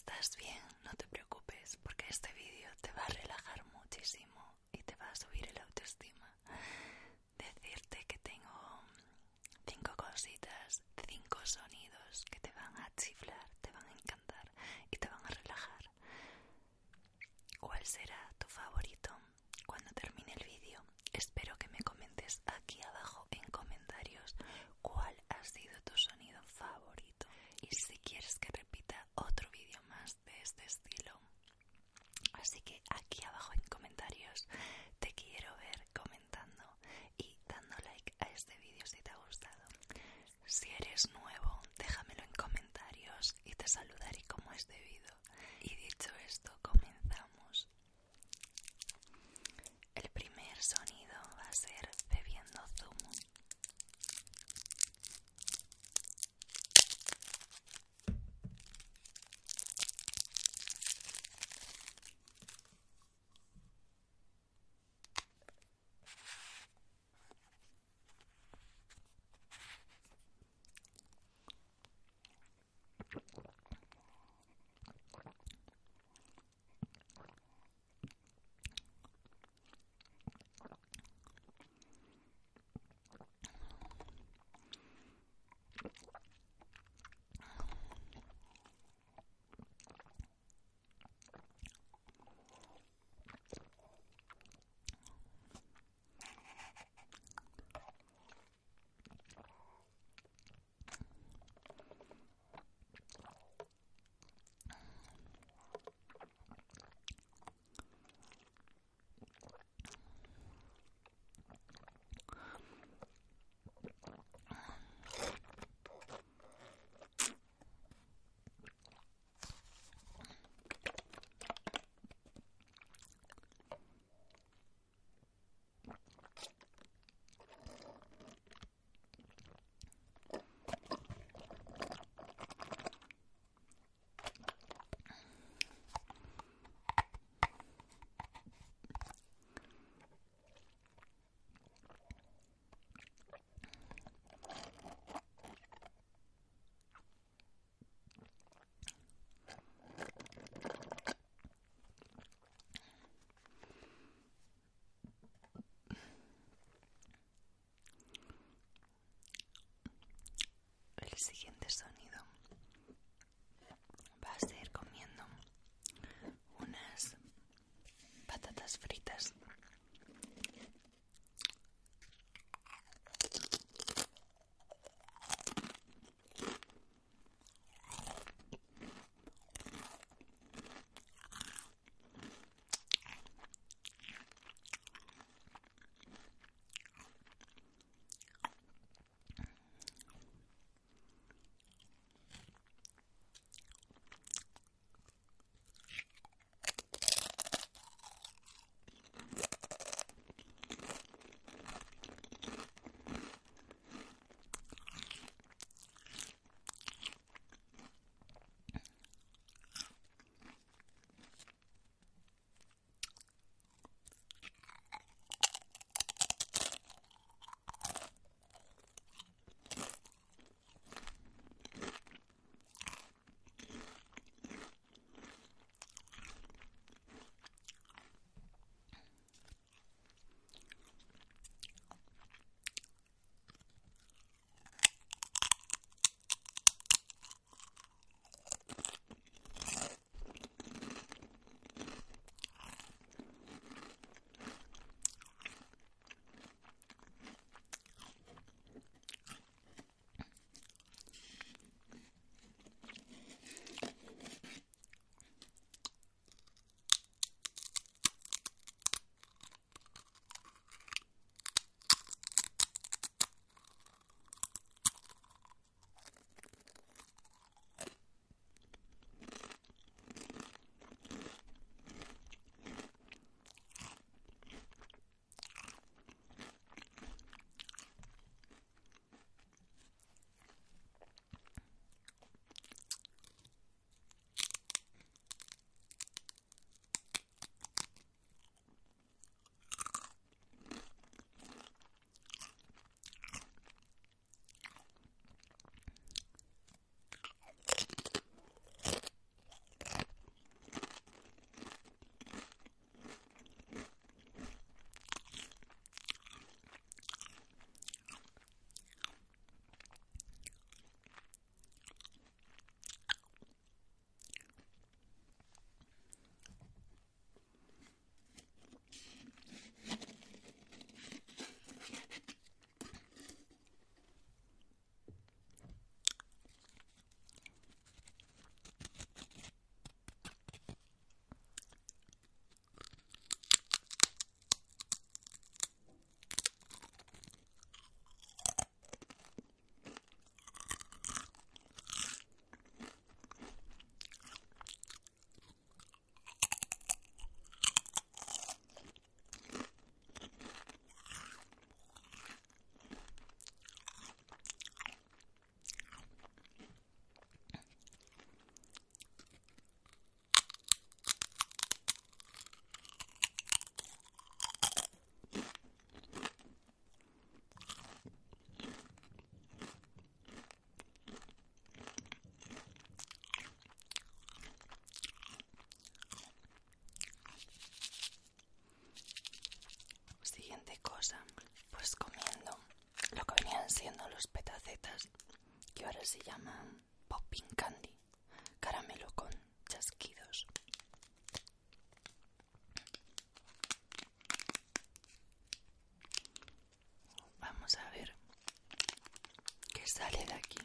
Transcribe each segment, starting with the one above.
estás bien, no te preocupes, porque este vídeo te va a relajar muchísimo y te va a subir el autoestima. Decirte que tengo cinco cositas, cinco sonidos que te van a chiflar, te van a encantar y te van a relajar. ¿Cuál será siguiente sonido se llaman Popping Candy, caramelo con chasquidos. Vamos a ver qué sale de aquí.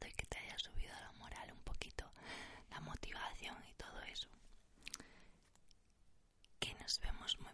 Y que te haya subido la moral un poquito, la motivación y todo eso. Que nos vemos muy